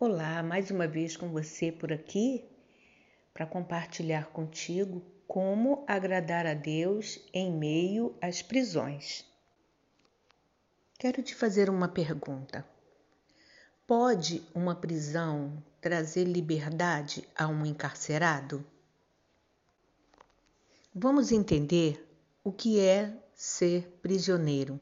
Olá, mais uma vez com você por aqui para compartilhar contigo como agradar a Deus em meio às prisões. Quero te fazer uma pergunta. Pode uma prisão trazer liberdade a um encarcerado? Vamos entender o que é ser prisioneiro.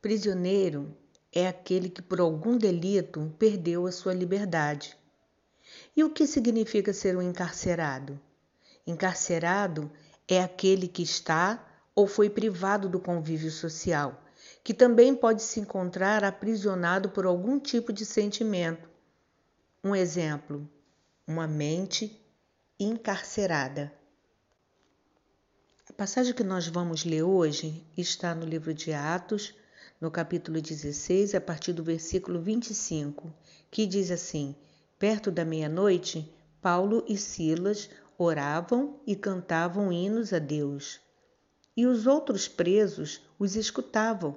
Prisioneiro é aquele que por algum delito perdeu a sua liberdade. E o que significa ser um encarcerado? Encarcerado é aquele que está ou foi privado do convívio social, que também pode se encontrar aprisionado por algum tipo de sentimento. Um exemplo: uma mente encarcerada. A passagem que nós vamos ler hoje está no livro de Atos, no capítulo 16, a partir do versículo 25, que diz assim: Perto da meia-noite, Paulo e Silas oravam e cantavam hinos a Deus. E os outros presos os escutavam.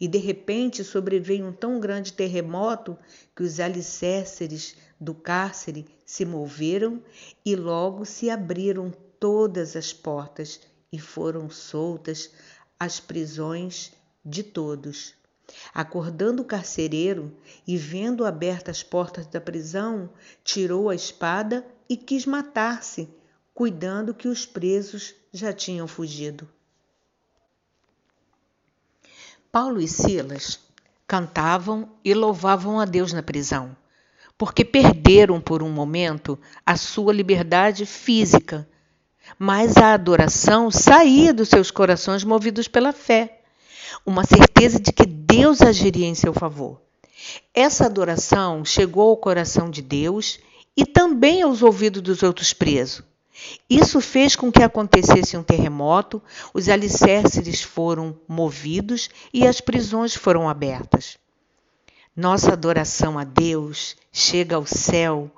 E de repente sobreveio um tão grande terremoto que os alicerces do cárcere se moveram e logo se abriram todas as portas e foram soltas as prisões de todos. Acordando o carcereiro e vendo abertas as portas da prisão, tirou a espada e quis matar-se, cuidando que os presos já tinham fugido. Paulo e Silas cantavam e louvavam a Deus na prisão, porque perderam por um momento a sua liberdade física, mas a adoração saía dos seus corações movidos pela fé uma certeza de que Deus agiria em seu favor. Essa adoração chegou ao coração de Deus e também aos ouvidos dos outros presos. Isso fez com que acontecesse um terremoto, os alicerces foram movidos e as prisões foram abertas. Nossa adoração a Deus chega ao céu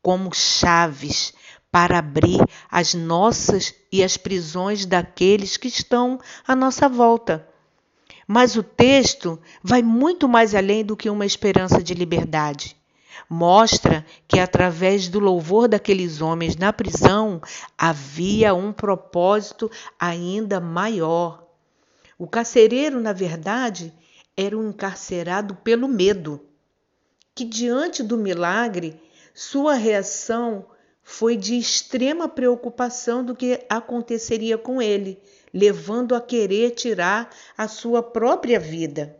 como chaves para abrir as nossas e as prisões daqueles que estão à nossa volta. Mas o texto vai muito mais além do que uma esperança de liberdade. Mostra que, através do louvor daqueles homens na prisão, havia um propósito ainda maior. O carcereiro, na verdade, era um encarcerado pelo medo, que, diante do milagre, sua reação foi de extrema preocupação do que aconteceria com ele levando a querer tirar a sua própria vida.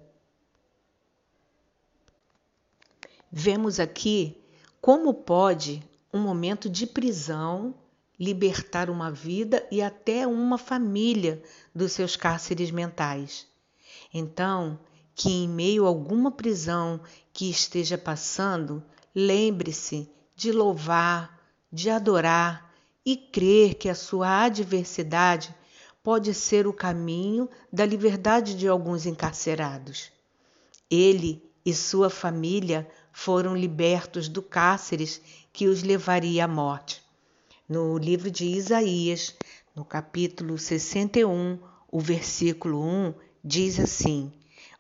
Vemos aqui como pode um momento de prisão libertar uma vida e até uma família dos seus cárceres mentais. Então, que em meio a alguma prisão que esteja passando, lembre-se de louvar, de adorar e crer que a sua adversidade pode ser o caminho da liberdade de alguns encarcerados. Ele e sua família foram libertos do cárceres que os levaria à morte. No livro de Isaías, no capítulo 61, o versículo 1 diz assim: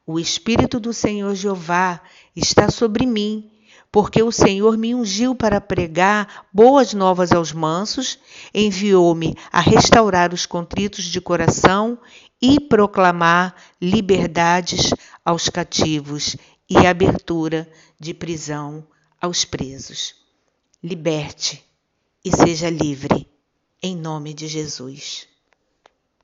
O Espírito do Senhor Jeová está sobre mim porque o Senhor me ungiu para pregar boas novas aos mansos, enviou-me a restaurar os contritos de coração e proclamar liberdades aos cativos e abertura de prisão aos presos. Liberte e seja livre, em nome de Jesus.